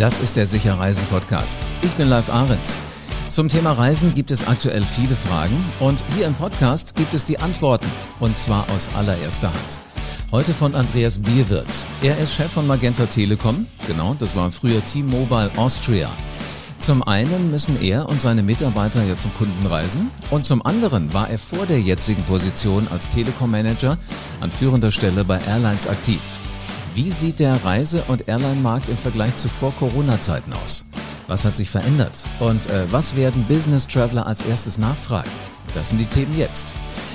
Das ist der Sicher Reisen Podcast. Ich bin Live Ahrens. Zum Thema Reisen gibt es aktuell viele Fragen und hier im Podcast gibt es die Antworten und zwar aus allererster Hand. Heute von Andreas Bierwirth. Er ist Chef von Magenta Telekom. Genau, das war früher T-Mobile Austria. Zum einen müssen er und seine Mitarbeiter ja zum Kunden reisen und zum anderen war er vor der jetzigen Position als Telekom-Manager an führender Stelle bei Airlines aktiv. Wie sieht der Reise- und Airline-Markt im Vergleich zu Vor-Corona-Zeiten aus? Was hat sich verändert? Und äh, was werden Business Traveler als erstes nachfragen? Das sind die Themen jetzt.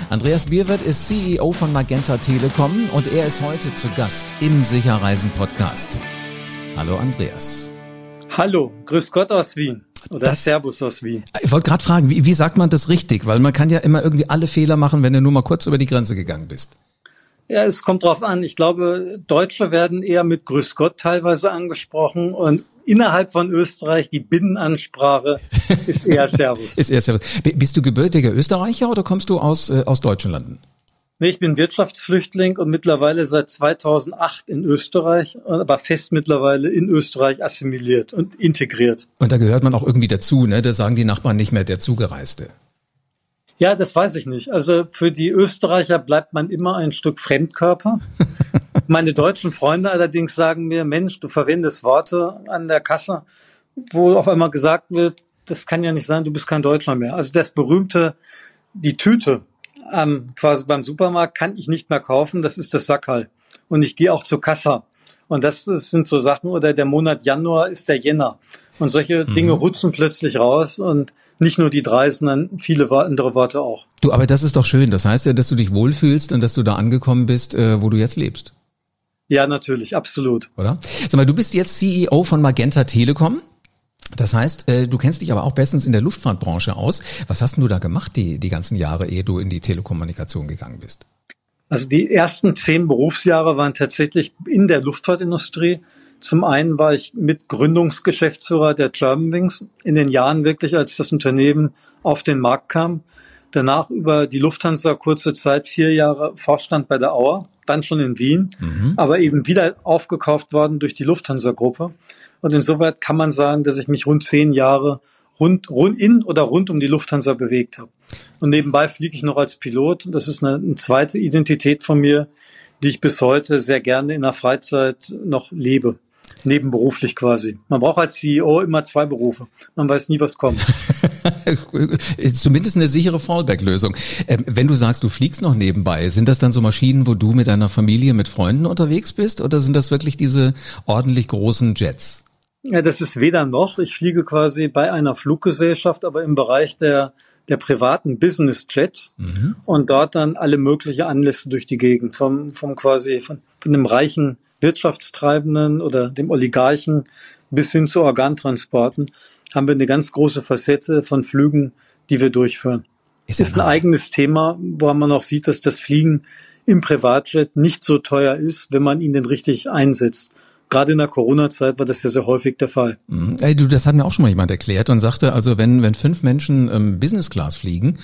Andreas Bierwirth ist CEO von Magenta Telekom und er ist heute zu Gast im Sicherreisen Podcast. Hallo Andreas. Hallo, grüß Gott aus Wien. Oder das, Servus aus Wien. Ich wollte gerade fragen, wie, wie sagt man das richtig? Weil man kann ja immer irgendwie alle Fehler machen, wenn du nur mal kurz über die Grenze gegangen bist. Ja, es kommt drauf an. Ich glaube, Deutsche werden eher mit Grüß Gott teilweise angesprochen und innerhalb von Österreich die Binnenansprache ist eher Servus. ist eher Servus. Bist du gebürtiger Österreicher oder kommst du aus, äh, aus deutschen Landen? Nee, ich bin Wirtschaftsflüchtling und mittlerweile seit 2008 in Österreich, aber fest mittlerweile in Österreich assimiliert und integriert. Und da gehört man auch irgendwie dazu, ne? Da sagen die Nachbarn nicht mehr der Zugereiste. Ja, das weiß ich nicht. Also für die Österreicher bleibt man immer ein Stück Fremdkörper. Meine deutschen Freunde allerdings sagen mir, Mensch, du verwendest Worte an der Kasse, wo auf einmal gesagt wird, das kann ja nicht sein, du bist kein Deutscher mehr. Also das berühmte, die Tüte ähm, quasi beim Supermarkt kann ich nicht mehr kaufen, das ist das Sackhall. Und ich gehe auch zur Kasse. Und das, das, sind so Sachen, oder der Monat Januar ist der Jänner. Und solche mhm. Dinge rutschen plötzlich raus und nicht nur die drei, sondern viele andere Worte auch. Du, aber das ist doch schön. Das heißt ja, dass du dich wohlfühlst und dass du da angekommen bist, äh, wo du jetzt lebst. Ja, natürlich, absolut. Oder? Sag mal, du bist jetzt CEO von Magenta Telekom. Das heißt, äh, du kennst dich aber auch bestens in der Luftfahrtbranche aus. Was hast du da gemacht die, die ganzen Jahre, ehe du in die Telekommunikation gegangen bist? Also die ersten zehn Berufsjahre waren tatsächlich in der Luftfahrtindustrie. Zum einen war ich mit Gründungsgeschäftsführer der Germanwings in den Jahren wirklich, als das Unternehmen auf den Markt kam. Danach über die Lufthansa kurze Zeit, vier Jahre Vorstand bei der Auer, dann schon in Wien, mhm. aber eben wieder aufgekauft worden durch die Lufthansa-Gruppe. Und insoweit kann man sagen, dass ich mich rund zehn Jahre rund, rund in oder rund um die Lufthansa bewegt habe. Und nebenbei fliege ich noch als Pilot. Das ist eine, eine zweite Identität von mir, die ich bis heute sehr gerne in der Freizeit noch lebe nebenberuflich quasi. Man braucht als CEO immer zwei Berufe. Man weiß nie, was kommt. Zumindest eine sichere Fallback-Lösung. Ähm, wenn du sagst, du fliegst noch nebenbei, sind das dann so Maschinen, wo du mit deiner Familie, mit Freunden unterwegs bist? Oder sind das wirklich diese ordentlich großen Jets? Ja, das ist weder noch. Ich fliege quasi bei einer Fluggesellschaft, aber im Bereich der der privaten Business Jets mhm. und dort dann alle mögliche Anlässe durch die Gegend vom vom quasi von, von dem reichen Wirtschaftstreibenden oder dem Oligarchen bis hin zu Organtransporten haben wir eine ganz große Facette von Flügen, die wir durchführen. Ist, ist ein eigenes Thema, wo man auch sieht, dass das Fliegen im Privatjet nicht so teuer ist, wenn man ihn denn richtig einsetzt. Gerade in der Corona-Zeit war das ja sehr häufig der Fall. Mhm. Ey, du, das hat mir auch schon mal jemand erklärt und sagte, also wenn, wenn fünf Menschen ähm, Business Class fliegen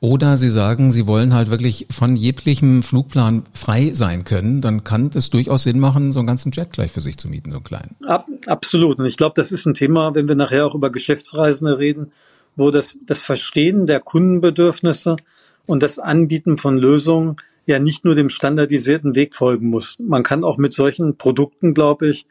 oder sie sagen, sie wollen halt wirklich von jeglichem Flugplan frei sein können, dann kann es durchaus Sinn machen, so einen ganzen Jet gleich für sich zu mieten, so einen kleinen. Ab, absolut. Und ich glaube, das ist ein Thema, wenn wir nachher auch über Geschäftsreisende reden, wo das, das Verstehen der Kundenbedürfnisse und das Anbieten von Lösungen ja nicht nur dem standardisierten Weg folgen muss. Man kann auch mit solchen Produkten, glaube ich,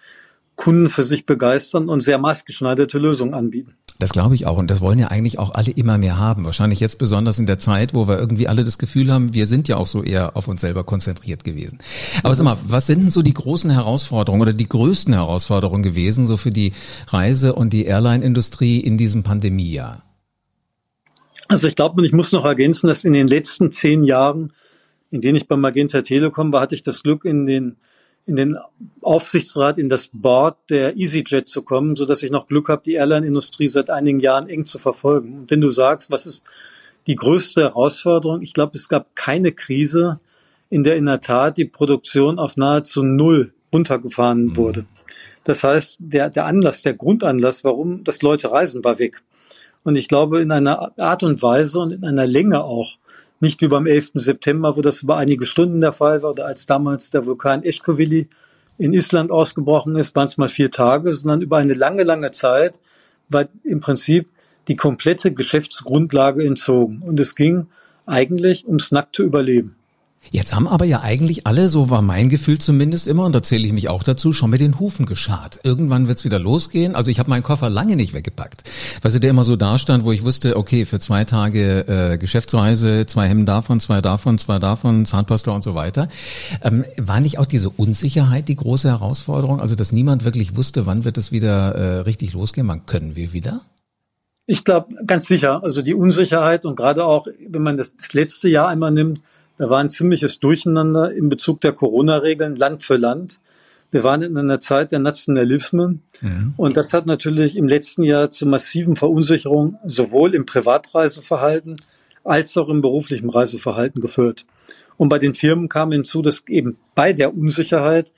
Kunden für sich begeistern und sehr maßgeschneiderte Lösungen anbieten. Das glaube ich auch. Und das wollen ja eigentlich auch alle immer mehr haben. Wahrscheinlich jetzt besonders in der Zeit, wo wir irgendwie alle das Gefühl haben, wir sind ja auch so eher auf uns selber konzentriert gewesen. Aber sag mal, was sind denn so die großen Herausforderungen oder die größten Herausforderungen gewesen, so für die Reise- und die Airline-Industrie in diesem Pandemiejahr? Also ich glaube, ich muss noch ergänzen, dass in den letzten zehn Jahren in denen ich bei Magenta Telekom war, hatte ich das Glück, in den, in den Aufsichtsrat, in das Board der EasyJet zu kommen, so dass ich noch Glück habe, die Airline-Industrie seit einigen Jahren eng zu verfolgen. Und wenn du sagst, was ist die größte Herausforderung? Ich glaube, es gab keine Krise, in der in der Tat die Produktion auf nahezu null runtergefahren mhm. wurde. Das heißt, der, der Anlass, der Grundanlass, warum das Leute reisen, war weg. Und ich glaube, in einer Art und Weise und in einer Länge auch, nicht wie beim 11. September, wo das über einige Stunden der Fall war, oder als damals der Vulkan Eschkowili in Island ausgebrochen ist, waren es mal vier Tage, sondern über eine lange, lange Zeit war im Prinzip die komplette Geschäftsgrundlage entzogen. Und es ging eigentlich ums nackte Überleben. Jetzt haben aber ja eigentlich alle, so war mein Gefühl zumindest immer, und da zähle ich mich auch dazu, schon mit den Hufen geschart. Irgendwann wird's wieder losgehen. Also ich habe meinen Koffer lange nicht weggepackt. Weil sie der immer so da stand, wo ich wusste, okay, für zwei Tage äh, Geschäftsreise, zwei Hemden davon, zwei davon, zwei davon, Zahnpasta und so weiter. Ähm, war nicht auch diese Unsicherheit die große Herausforderung? Also dass niemand wirklich wusste, wann wird es wieder äh, richtig losgehen? Wann können wir wieder? Ich glaube, ganz sicher. Also die Unsicherheit und gerade auch, wenn man das, das letzte Jahr einmal nimmt, da war ein ziemliches Durcheinander in Bezug der Corona-Regeln Land für Land. Wir waren in einer Zeit der Nationalismen mhm. und das hat natürlich im letzten Jahr zu massiven Verunsicherungen sowohl im Privatreiseverhalten als auch im beruflichen Reiseverhalten geführt. Und bei den Firmen kam hinzu, dass eben bei der Unsicherheit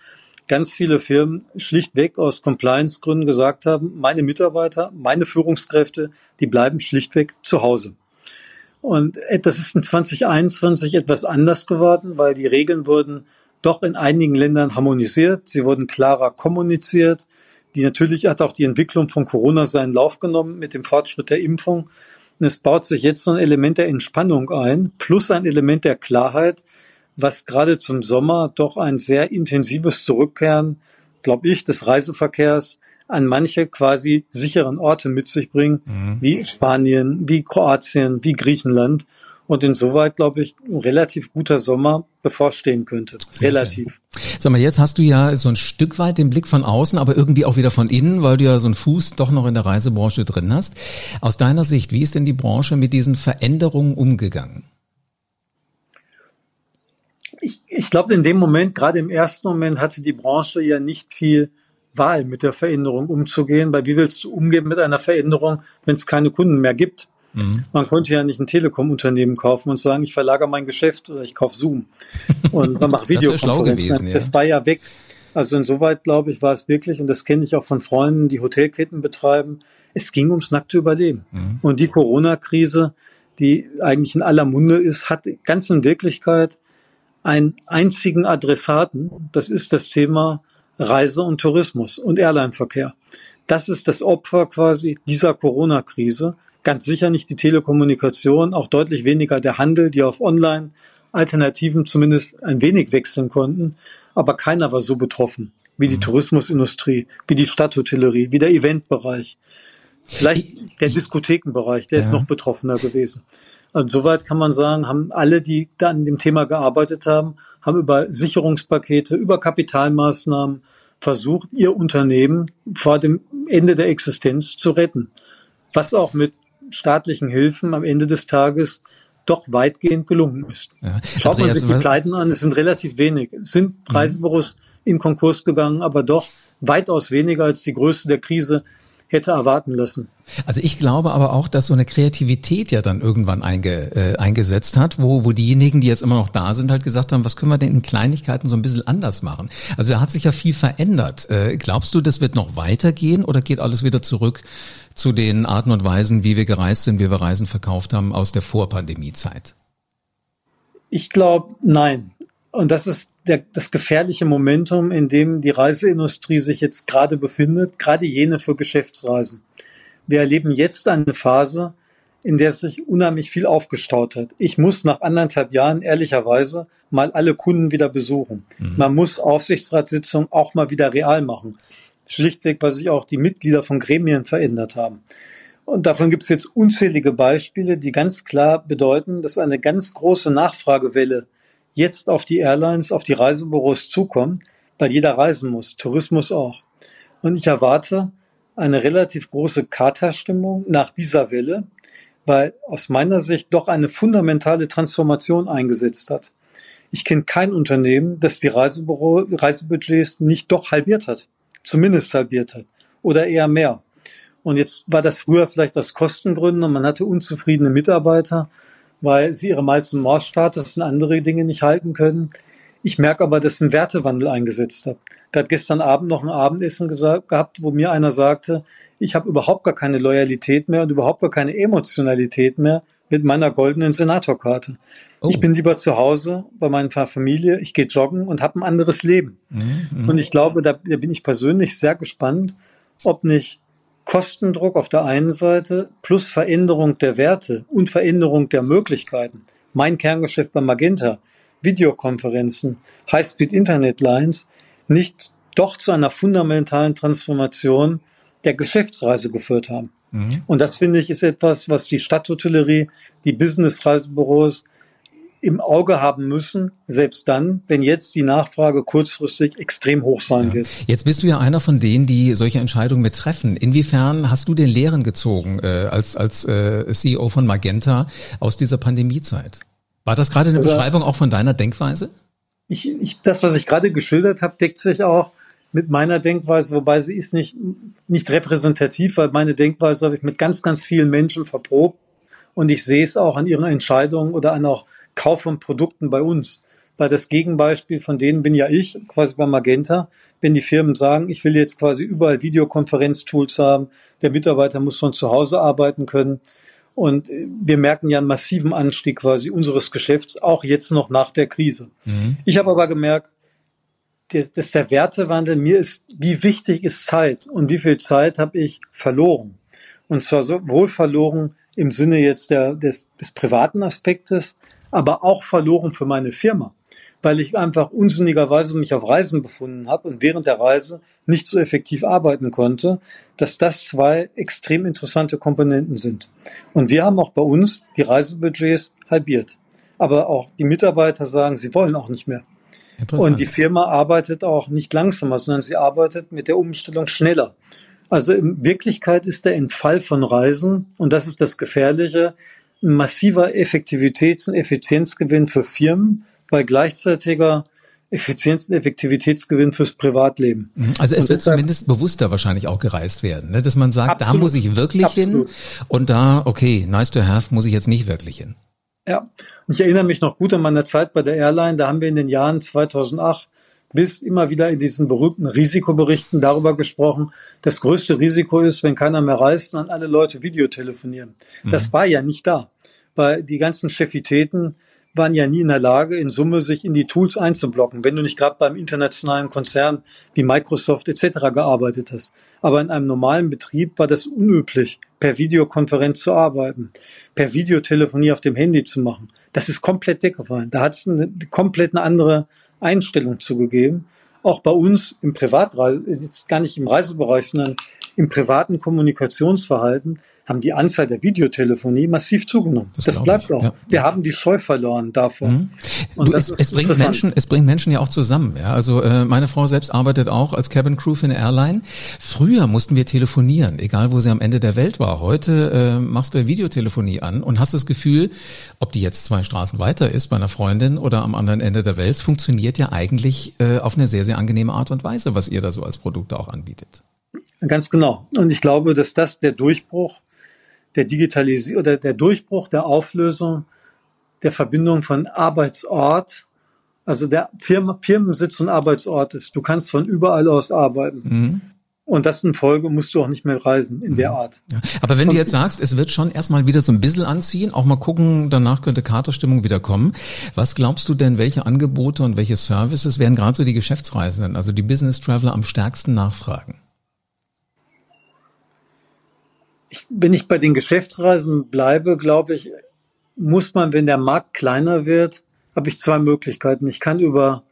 ganz viele Firmen schlichtweg aus Compliance-Gründen gesagt haben, meine Mitarbeiter, meine Führungskräfte, die bleiben schlichtweg zu Hause. Und das ist in 2021 etwas anders geworden, weil die Regeln wurden doch in einigen Ländern harmonisiert. Sie wurden klarer kommuniziert. Die natürlich hat auch die Entwicklung von Corona seinen Lauf genommen mit dem Fortschritt der Impfung. Und es baut sich jetzt so ein Element der Entspannung ein, plus ein Element der Klarheit, was gerade zum Sommer doch ein sehr intensives Zurückkehren, glaube ich, des Reiseverkehrs an manche quasi sicheren Orte mit sich bringen, mhm. wie Spanien, wie Kroatien, wie Griechenland. Und insoweit, glaube ich, ein relativ guter Sommer bevorstehen könnte. Sehr relativ. Schön. Sag mal, jetzt hast du ja so ein Stück weit den Blick von außen, aber irgendwie auch wieder von innen, weil du ja so einen Fuß doch noch in der Reisebranche drin hast. Aus deiner Sicht, wie ist denn die Branche mit diesen Veränderungen umgegangen? Ich, ich glaube, in dem Moment, gerade im ersten Moment, hatte die Branche ja nicht viel Wahl, mit der Veränderung umzugehen, weil wie willst du umgehen mit einer Veränderung, wenn es keine Kunden mehr gibt? Mhm. Man konnte ja nicht ein Telekom-Unternehmen kaufen und sagen, ich verlagere mein Geschäft oder ich kaufe Zoom und man macht Videokonferenzen. das, ja. das war ja weg. Also insoweit, glaube ich, war es wirklich, und das kenne ich auch von Freunden, die Hotelketten betreiben, es ging ums nackte Überleben. Mhm. Und die Corona-Krise, die eigentlich in aller Munde ist, hat ganz in Wirklichkeit einen einzigen Adressaten. Das ist das Thema Reise und Tourismus und Airline-Verkehr. Das ist das Opfer quasi dieser Corona-Krise. Ganz sicher nicht die Telekommunikation, auch deutlich weniger der Handel, die auf Online-Alternativen zumindest ein wenig wechseln konnten. Aber keiner war so betroffen wie die mhm. Tourismusindustrie, wie die Stadthotellerie, wie der Eventbereich. Vielleicht der Diskothekenbereich, der ja. ist noch betroffener gewesen. Und soweit kann man sagen, haben alle, die da an dem Thema gearbeitet haben, haben über Sicherungspakete, über Kapitalmaßnahmen versucht, ihr Unternehmen vor dem Ende der Existenz zu retten. Was auch mit staatlichen Hilfen am Ende des Tages doch weitgehend gelungen ist. Ja. Schaut man sich die Pleiten an, es sind relativ wenig. Es sind mhm. Reisebüros mhm. in Konkurs gegangen, aber doch weitaus weniger als die Größe der Krise hätte erwarten lassen. Also ich glaube aber auch, dass so eine Kreativität ja dann irgendwann einge, äh, eingesetzt hat, wo, wo diejenigen, die jetzt immer noch da sind, halt gesagt haben, was können wir denn in Kleinigkeiten so ein bisschen anders machen? Also da hat sich ja viel verändert. Äh, glaubst du, das wird noch weitergehen oder geht alles wieder zurück zu den Arten und Weisen, wie wir gereist sind, wie wir Reisen verkauft haben aus der Vorpandemiezeit? Ich glaube, nein. Und das ist der, das gefährliche Momentum, in dem die Reiseindustrie sich jetzt gerade befindet, gerade jene für Geschäftsreisen. Wir erleben jetzt eine Phase, in der sich unheimlich viel aufgestaut hat. Ich muss nach anderthalb Jahren ehrlicherweise mal alle Kunden wieder besuchen. Mhm. Man muss Aufsichtsratssitzungen auch mal wieder real machen. Schlichtweg, weil sich auch die Mitglieder von Gremien verändert haben. Und davon gibt es jetzt unzählige Beispiele, die ganz klar bedeuten, dass eine ganz große Nachfragewelle jetzt auf die Airlines, auf die Reisebüros zukommen, weil jeder reisen muss, Tourismus auch. Und ich erwarte eine relativ große Katerstimmung nach dieser Welle, weil aus meiner Sicht doch eine fundamentale Transformation eingesetzt hat. Ich kenne kein Unternehmen, das die Reisebüro, Reisebudgets nicht doch halbiert hat, zumindest halbiert hat oder eher mehr. Und jetzt war das früher vielleicht aus Kostengründen und man hatte unzufriedene Mitarbeiter weil sie ihre Miles- und Morse-Status und andere Dinge nicht halten können. Ich merke aber, dass ein Wertewandel eingesetzt hat. Habe gestern Abend noch ein Abendessen gesagt, gehabt, wo mir einer sagte, ich habe überhaupt gar keine Loyalität mehr und überhaupt gar keine Emotionalität mehr mit meiner goldenen Senatorkarte. Oh. Ich bin lieber zu Hause bei meiner Familie, ich gehe joggen und habe ein anderes Leben. Mhm. Und ich glaube, da, da bin ich persönlich sehr gespannt, ob nicht Kostendruck auf der einen Seite plus Veränderung der Werte und Veränderung der Möglichkeiten. Mein Kerngeschäft bei Magenta, Videokonferenzen, High-Speed-Internet-Lines, nicht doch zu einer fundamentalen Transformation der Geschäftsreise geführt haben. Mhm. Und das finde ich ist etwas, was die Stadthotellerie, die Business-Reisebüros im Auge haben müssen, selbst dann, wenn jetzt die Nachfrage kurzfristig extrem hoch sein ja. wird. Jetzt bist du ja einer von denen, die solche Entscheidungen mit treffen. Inwiefern hast du den Lehren gezogen äh, als, als äh, CEO von Magenta aus dieser Pandemiezeit? War das gerade eine also, Beschreibung auch von deiner Denkweise? Ich, ich, das, was ich gerade geschildert habe, deckt sich auch mit meiner Denkweise, wobei sie ist nicht, nicht repräsentativ, weil meine Denkweise habe ich mit ganz, ganz vielen Menschen verprobt und ich sehe es auch an ihren Entscheidungen oder an auch Kauf von Produkten bei uns. Weil das Gegenbeispiel von denen bin ja ich, quasi bei Magenta. Wenn die Firmen sagen, ich will jetzt quasi überall Videokonferenztools haben, der Mitarbeiter muss von zu Hause arbeiten können. Und wir merken ja einen massiven Anstieg quasi unseres Geschäfts, auch jetzt noch nach der Krise. Mhm. Ich habe aber gemerkt, dass der Wertewandel mir ist, wie wichtig ist Zeit und wie viel Zeit habe ich verloren. Und zwar sowohl verloren im Sinne jetzt der, des, des privaten Aspektes, aber auch verloren für meine Firma, weil ich einfach unsinnigerweise mich auf Reisen befunden habe und während der Reise nicht so effektiv arbeiten konnte, dass das zwei extrem interessante Komponenten sind. Und wir haben auch bei uns die Reisebudgets halbiert. Aber auch die Mitarbeiter sagen, sie wollen auch nicht mehr. Und die Firma arbeitet auch nicht langsamer, sondern sie arbeitet mit der Umstellung schneller. Also in Wirklichkeit ist der Entfall von Reisen, und das ist das Gefährliche, massiver Effektivitäts- und Effizienzgewinn für Firmen bei gleichzeitiger Effizienz- und Effektivitätsgewinn fürs Privatleben. Mhm. Also es und wird zumindest bewusster wahrscheinlich auch gereist werden, ne? dass man sagt, absolut, da muss ich wirklich absolut. hin und da, okay, nice to have, muss ich jetzt nicht wirklich hin. Ja, und ich erinnere mich noch gut an meine Zeit bei der Airline, da haben wir in den Jahren 2008 bis immer wieder in diesen berühmten Risikoberichten darüber gesprochen, das größte Risiko ist, wenn keiner mehr reist und alle Leute Videotelefonieren. Mhm. Das war ja nicht da, weil die ganzen Chefitäten waren ja nie in der Lage, in Summe sich in die Tools einzublocken, wenn du nicht gerade beim internationalen Konzern wie Microsoft etc. gearbeitet hast. Aber in einem normalen Betrieb war das unüblich, per Videokonferenz zu arbeiten, per Videotelefonie auf dem Handy zu machen. Das ist komplett weggefallen. Da hat es eine komplett eine andere Einstellung zugegeben. Auch bei uns im Privatreise, jetzt gar nicht im Reisebereich, sondern im privaten Kommunikationsverhalten haben die Anzahl der Videotelefonie massiv zugenommen. Das, das bleibt ich. auch. Ja. Wir haben die Scheu verloren davon. Mhm. Und du, es, es bringt Menschen, es bringt Menschen ja auch zusammen. Ja? Also äh, meine Frau selbst arbeitet auch als Cabin Crew für eine Airline. Früher mussten wir telefonieren, egal wo sie am Ende der Welt war. Heute äh, machst du Videotelefonie an und hast das Gefühl, ob die jetzt zwei Straßen weiter ist bei einer Freundin oder am anderen Ende der Welt, funktioniert ja eigentlich äh, auf eine sehr, sehr angenehme Art und Weise, was ihr da so als Produkte auch anbietet. Ganz genau. Und ich glaube, dass das der Durchbruch der Digitalisierung oder der Durchbruch der Auflösung der Verbindung von Arbeitsort, also der Firma, Firmensitz und Arbeitsort ist. Du kannst von überall aus arbeiten. Mhm. Und das in Folge musst du auch nicht mehr reisen in mhm. der Art. Ja. Aber wenn du jetzt sagst, es wird schon erstmal wieder so ein bisschen anziehen, auch mal gucken, danach könnte Katerstimmung wieder kommen. Was glaubst du denn, welche Angebote und welche Services werden gerade so die Geschäftsreisenden, also die Business Traveler am stärksten nachfragen? Ich, wenn ich bei den Geschäftsreisen bleibe, glaube ich, muss man, wenn der Markt kleiner wird, habe ich zwei Möglichkeiten. Ich kann über,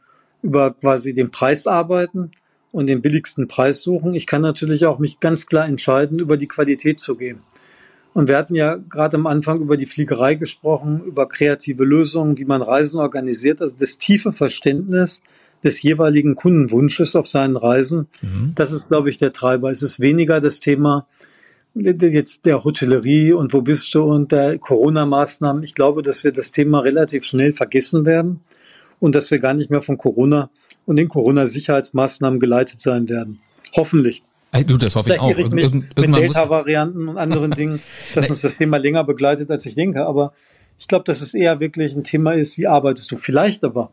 über quasi den Preis arbeiten und den billigsten Preis suchen. Ich kann natürlich auch mich ganz klar entscheiden, über die Qualität zu gehen. Und wir hatten ja gerade am Anfang über die Fliegerei gesprochen, über kreative Lösungen, wie man Reisen organisiert, also das tiefe Verständnis des jeweiligen Kundenwunsches auf seinen Reisen. Mhm. Das ist, glaube ich, der Treiber. Es ist weniger das Thema, jetzt der Hotellerie und wo bist du und der Corona-Maßnahmen. Ich glaube, dass wir das Thema relativ schnell vergessen werden und dass wir gar nicht mehr von Corona und den Corona-Sicherheitsmaßnahmen geleitet sein werden. Hoffentlich. Hey, du, das hoffe ich auch. Ich mich Irgend, mit Delta-Varianten und anderen Dingen, dass uns das Thema länger begleitet, als ich denke. Aber ich glaube, dass es eher wirklich ein Thema ist, wie arbeitest du? Vielleicht aber,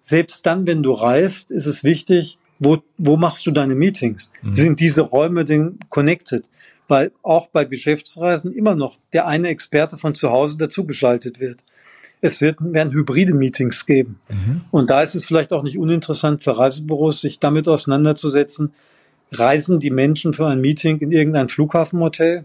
selbst dann, wenn du reist, ist es wichtig, wo, wo machst du deine Meetings? Mhm. Sind diese Räume denn connected? Weil auch bei Geschäftsreisen immer noch der eine Experte von zu Hause dazugeschaltet wird. es wird, werden hybride Meetings geben. Mhm. Und da ist es vielleicht auch nicht uninteressant für Reisebüros, sich damit auseinanderzusetzen, reisen die Menschen für ein Meeting in irgendein Flughafenhotel,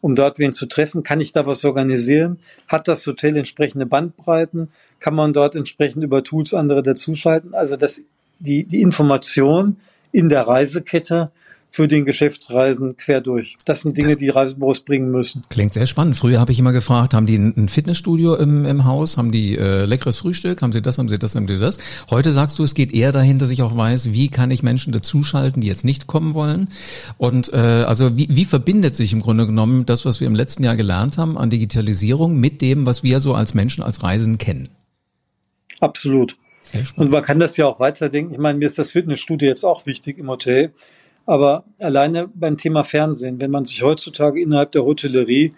um dort wen zu treffen? Kann ich da was organisieren? Hat das Hotel entsprechende Bandbreiten? Kann man dort entsprechend über Tools andere dazuschalten? Also das, die, die Information in der Reisekette für den Geschäftsreisen quer durch. Das sind Dinge, das die Reisebüros bringen müssen. Klingt sehr spannend. Früher habe ich immer gefragt, haben die ein Fitnessstudio im, im Haus? Haben die äh, leckeres Frühstück? Haben sie das, haben sie das, haben sie das? Heute sagst du, es geht eher dahin, dass ich auch weiß, wie kann ich Menschen dazuschalten, die jetzt nicht kommen wollen? Und äh, also wie, wie verbindet sich im Grunde genommen das, was wir im letzten Jahr gelernt haben an Digitalisierung mit dem, was wir so als Menschen, als Reisen kennen? Absolut. Und man kann das ja auch weiterdenken. Ich meine, mir ist das Fitnessstudio jetzt auch wichtig im Hotel. Aber alleine beim Thema Fernsehen, wenn man sich heutzutage innerhalb der Hotellerie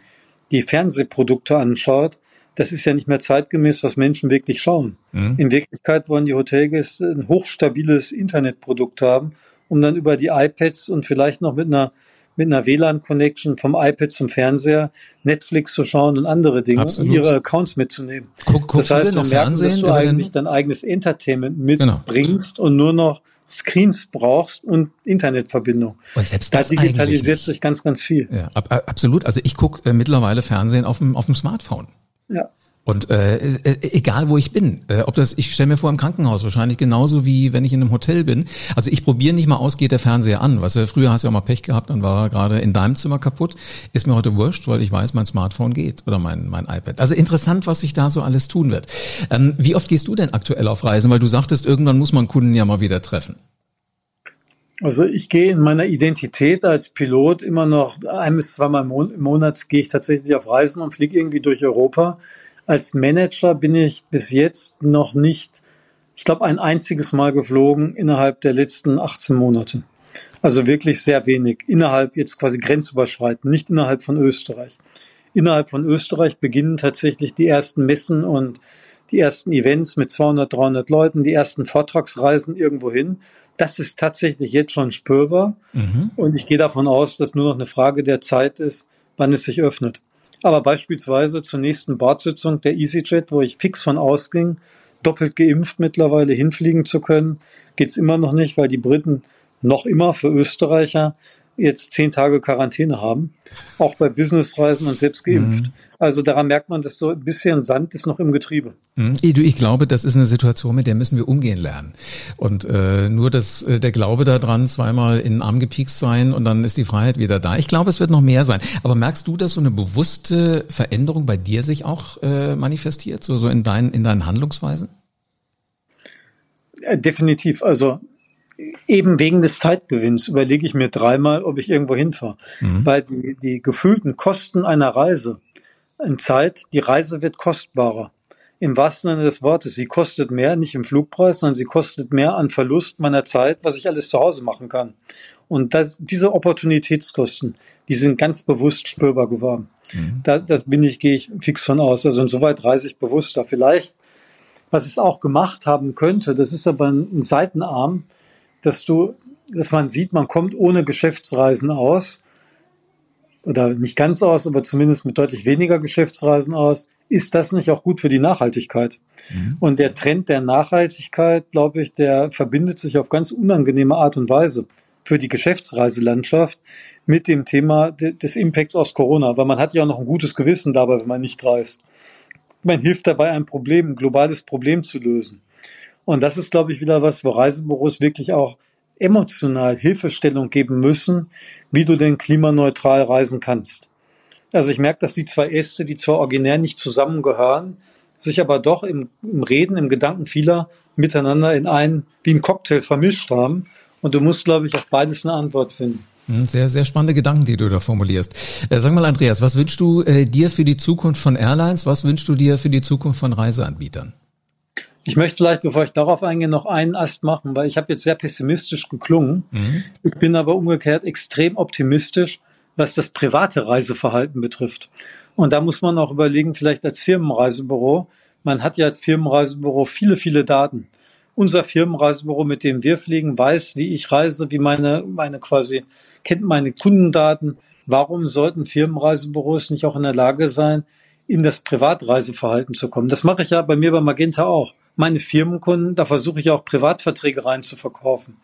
die Fernsehprodukte anschaut, das ist ja nicht mehr zeitgemäß, was Menschen wirklich schauen. Mhm. In Wirklichkeit wollen die Hotelgäste ein hochstabiles Internetprodukt haben, um dann über die iPads und vielleicht noch mit einer mit einer WLAN-Connection vom iPad zum Fernseher Netflix zu schauen und andere Dinge Absolut. und ihre Accounts mitzunehmen. Guck, das heißt, wir merken, dass du eigentlich dein eigenes Entertainment mitbringst genau. und nur noch Screens brauchst und Internetverbindung. Und selbst das da digitalisiert sich ganz, ganz viel. Ja, ab, absolut. Also ich gucke äh, mittlerweile Fernsehen auf dem, auf dem Smartphone. Ja. Und äh, äh, egal wo ich bin, äh, ob das, ich stelle mir vor im Krankenhaus wahrscheinlich genauso wie wenn ich in einem Hotel bin. Also ich probiere nicht mal aus, geht der Fernseher an. Was äh, früher hast du ja mal Pech gehabt, dann war er gerade in deinem Zimmer kaputt. Ist mir heute wurscht, weil ich weiß, mein Smartphone geht oder mein mein iPad. Also interessant, was sich da so alles tun wird. Ähm, wie oft gehst du denn aktuell auf Reisen? Weil du sagtest, irgendwann muss man Kunden ja mal wieder treffen. Also ich gehe in meiner Identität als Pilot immer noch ein bis zweimal im Monat gehe ich tatsächlich auf Reisen und fliege irgendwie durch Europa. Als Manager bin ich bis jetzt noch nicht, ich glaube, ein einziges Mal geflogen innerhalb der letzten 18 Monate. Also wirklich sehr wenig. Innerhalb jetzt quasi grenzüberschreitend, nicht innerhalb von Österreich. Innerhalb von Österreich beginnen tatsächlich die ersten Messen und die ersten Events mit 200, 300 Leuten, die ersten Vortragsreisen irgendwo hin. Das ist tatsächlich jetzt schon spürbar. Mhm. Und ich gehe davon aus, dass nur noch eine Frage der Zeit ist, wann es sich öffnet. Aber beispielsweise zur nächsten Bordsitzung der EasyJet, wo ich fix von ausging, doppelt geimpft mittlerweile hinfliegen zu können, geht's immer noch nicht, weil die Briten noch immer für Österreicher jetzt zehn Tage Quarantäne haben, auch bei Businessreisen und selbst geimpft. Mhm. Also daran merkt man, dass so ein bisschen Sand ist noch im Getriebe. Mhm. Ich glaube, das ist eine Situation, mit der müssen wir umgehen lernen. Und äh, nur das, äh, der Glaube daran, zweimal in den Arm gepiekst sein und dann ist die Freiheit wieder da. Ich glaube, es wird noch mehr sein. Aber merkst du, dass so eine bewusste Veränderung bei dir sich auch äh, manifestiert, so, so in, deinen in deinen Handlungsweisen? Äh, definitiv. Also eben wegen des Zeitgewinns überlege ich mir dreimal, ob ich irgendwo hinfahre. Mhm. Weil die, die gefühlten Kosten einer Reise in Zeit, die Reise wird kostbarer. Im wahrsten Sinne des Wortes. Sie kostet mehr, nicht im Flugpreis, sondern sie kostet mehr an Verlust meiner Zeit, was ich alles zu Hause machen kann. Und das, diese Opportunitätskosten, die sind ganz bewusst spürbar geworden. Mhm. Da, das bin ich, gehe ich fix von aus. Also insoweit reise ich bewusster. Vielleicht, was es auch gemacht haben könnte, das ist aber ein Seitenarm, dass du, dass man sieht, man kommt ohne Geschäftsreisen aus oder nicht ganz aus, aber zumindest mit deutlich weniger Geschäftsreisen aus, ist das nicht auch gut für die Nachhaltigkeit? Mhm. Und der Trend der Nachhaltigkeit, glaube ich, der verbindet sich auf ganz unangenehme Art und Weise für die Geschäftsreiselandschaft mit dem Thema des Impacts aus Corona, weil man hat ja auch noch ein gutes Gewissen dabei, wenn man nicht reist. Man hilft dabei, ein Problem, ein globales Problem zu lösen. Und das ist, glaube ich, wieder was, wo Reisebüros wirklich auch emotional Hilfestellung geben müssen, wie du denn klimaneutral reisen kannst. Also ich merke, dass die zwei Äste, die zwar originär nicht zusammengehören, sich aber doch im, im Reden, im Gedanken vieler miteinander in einen, wie ein Cocktail vermischt haben. Und du musst, glaube ich, auf beides eine Antwort finden. Hm, sehr, sehr spannende Gedanken, die du da formulierst. Äh, sag mal, Andreas, was wünschst du äh, dir für die Zukunft von Airlines? Was wünschst du dir für die Zukunft von Reiseanbietern? Ich möchte vielleicht, bevor ich darauf eingehe, noch einen Ast machen, weil ich habe jetzt sehr pessimistisch geklungen. Mhm. Ich bin aber umgekehrt extrem optimistisch, was das private Reiseverhalten betrifft. Und da muss man auch überlegen, vielleicht als Firmenreisebüro, man hat ja als Firmenreisebüro viele, viele Daten. Unser Firmenreisebüro, mit dem wir fliegen, weiß, wie ich reise, wie meine, meine quasi, kennt meine Kundendaten. Warum sollten Firmenreisebüros nicht auch in der Lage sein, in das Privatreiseverhalten zu kommen. Das mache ich ja bei mir bei Magenta auch. Meine Firmenkunden, da versuche ich auch Privatverträge rein zu verkaufen.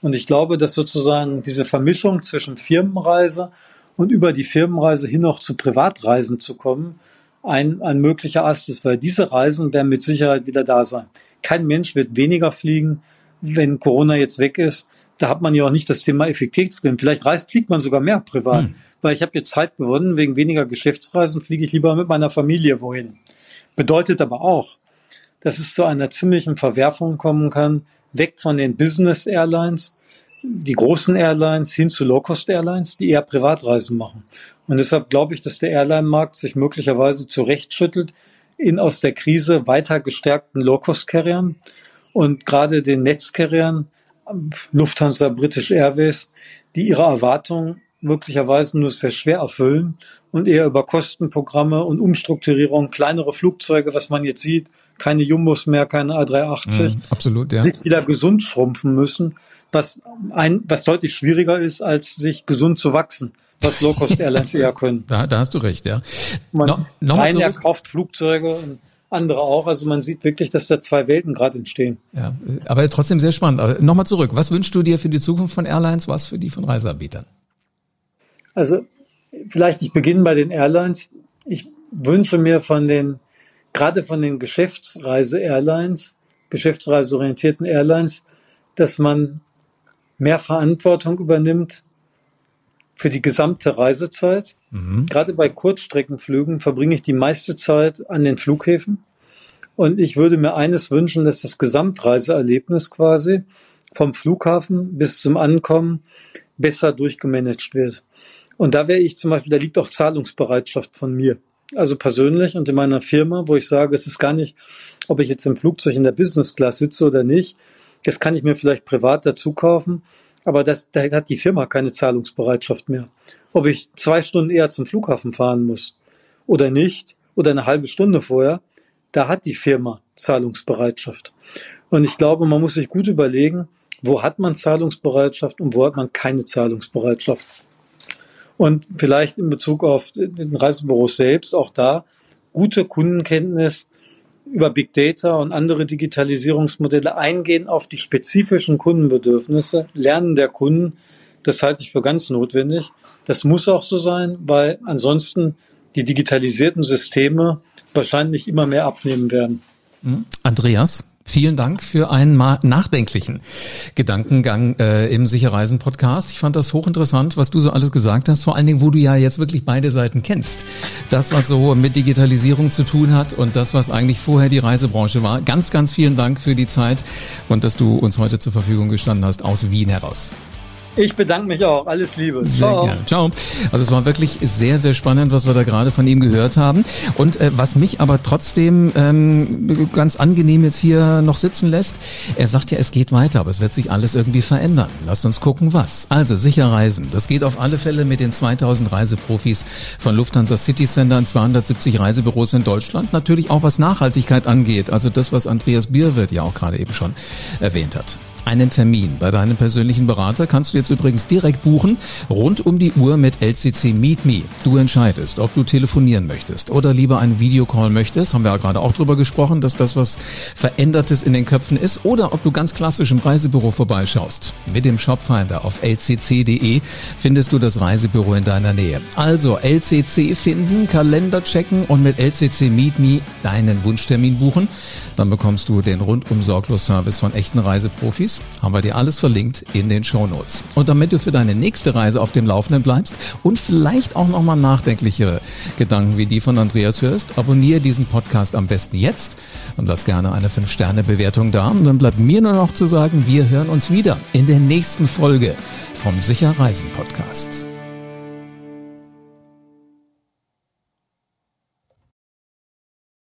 Und ich glaube, dass sozusagen diese Vermischung zwischen Firmenreise und über die Firmenreise hin noch zu Privatreisen zu kommen, ein, ein möglicher Ast ist, weil diese Reisen werden mit Sicherheit wieder da sein. Kein Mensch wird weniger fliegen, wenn Corona jetzt weg ist. Da hat man ja auch nicht das Thema Effektivsgewinn. Vielleicht reist, fliegt man sogar mehr privat, hm. Weil ich habe jetzt Zeit gewonnen, wegen weniger Geschäftsreisen fliege ich lieber mit meiner Familie wohin. Bedeutet aber auch, dass es zu einer ziemlichen Verwerfung kommen kann, weg von den Business Airlines, die großen Airlines hin zu Low-Cost Airlines, die eher Privatreisen machen. Und deshalb glaube ich, dass der Airline-Markt sich möglicherweise zurechtschüttelt in aus der Krise weiter gestärkten Low-Cost-Carriern und gerade den Netzcarriern, Lufthansa, British Airways, die ihre Erwartungen möglicherweise nur sehr schwer erfüllen und eher über Kostenprogramme und Umstrukturierung, kleinere Flugzeuge, was man jetzt sieht, keine Jumbos mehr, keine A380, mm, absolut, ja. sich wieder gesund schrumpfen müssen, was ein, was deutlich schwieriger ist, als sich gesund zu wachsen was Low-Cost-Airlines eher können. Da, da hast du recht, ja. Man, no, noch einer kauft Flugzeuge und andere auch. Also man sieht wirklich, dass da zwei Welten gerade entstehen. Ja, aber trotzdem sehr spannend. Nochmal zurück. Was wünschst du dir für die Zukunft von Airlines? Was für die von Reiseanbietern? Also vielleicht ich beginne bei den Airlines. Ich wünsche mir von den, gerade von den Geschäftsreise-Airlines, geschäftsreiseorientierten Airlines, dass man mehr Verantwortung übernimmt für die gesamte Reisezeit. Mhm. Gerade bei Kurzstreckenflügen verbringe ich die meiste Zeit an den Flughäfen. Und ich würde mir eines wünschen, dass das Gesamtreiseerlebnis quasi vom Flughafen bis zum Ankommen besser durchgemanagt wird. Und da wäre ich zum Beispiel, da liegt auch Zahlungsbereitschaft von mir. Also persönlich und in meiner Firma, wo ich sage, es ist gar nicht, ob ich jetzt im Flugzeug in der Business Class sitze oder nicht. Das kann ich mir vielleicht privat dazu kaufen. Aber das, da hat die Firma keine Zahlungsbereitschaft mehr. Ob ich zwei Stunden eher zum Flughafen fahren muss oder nicht, oder eine halbe Stunde vorher, da hat die Firma Zahlungsbereitschaft. Und ich glaube, man muss sich gut überlegen, wo hat man Zahlungsbereitschaft und wo hat man keine Zahlungsbereitschaft. Und vielleicht in Bezug auf den Reisebüros selbst auch da gute Kundenkenntnis, über Big Data und andere Digitalisierungsmodelle eingehen auf die spezifischen Kundenbedürfnisse, Lernen der Kunden. Das halte ich für ganz notwendig. Das muss auch so sein, weil ansonsten die digitalisierten Systeme wahrscheinlich immer mehr abnehmen werden. Hm? Andreas? Vielen Dank für einen nachdenklichen Gedankengang äh, im Sicherreisen Podcast. Ich fand das hochinteressant, was du so alles gesagt hast. Vor allen Dingen, wo du ja jetzt wirklich beide Seiten kennst. Das, was so mit Digitalisierung zu tun hat und das, was eigentlich vorher die Reisebranche war. Ganz, ganz vielen Dank für die Zeit und dass du uns heute zur Verfügung gestanden hast aus Wien heraus. Ich bedanke mich auch. Alles Liebe. Sehr Ciao. Gern. Ciao. Also es war wirklich sehr, sehr spannend, was wir da gerade von ihm gehört haben. Und äh, was mich aber trotzdem ähm, ganz angenehm jetzt hier noch sitzen lässt, er sagt ja, es geht weiter, aber es wird sich alles irgendwie verändern. Lass uns gucken, was. Also sicher reisen. Das geht auf alle Fälle mit den 2000 Reiseprofis von Lufthansa City Center und 270 Reisebüros in Deutschland. Natürlich auch was Nachhaltigkeit angeht. Also das, was Andreas Bierwirt ja auch gerade eben schon erwähnt hat. Einen Termin bei deinem persönlichen Berater kannst du jetzt übrigens direkt buchen, rund um die Uhr mit LCC Meet Me. Du entscheidest, ob du telefonieren möchtest oder lieber einen Videocall möchtest. Haben wir ja gerade auch drüber gesprochen, dass das was Verändertes in den Köpfen ist oder ob du ganz klassisch im Reisebüro vorbeischaust. Mit dem Shopfinder auf lcc.de findest du das Reisebüro in deiner Nähe. Also LCC finden, Kalender checken und mit LCC Meet Me deinen Wunschtermin buchen. Dann bekommst du den rundum sorglos Service von echten Reiseprofis. Haben wir dir alles verlinkt in den Show. Und damit du für deine nächste Reise auf dem Laufenden bleibst und vielleicht auch nochmal nachdenklichere Gedanken wie die von Andreas hörst, abonniere diesen Podcast am besten jetzt und lass gerne eine 5-Sterne-Bewertung da. Und dann bleibt mir nur noch zu sagen, wir hören uns wieder in der nächsten Folge vom Sicher Reisen Podcast.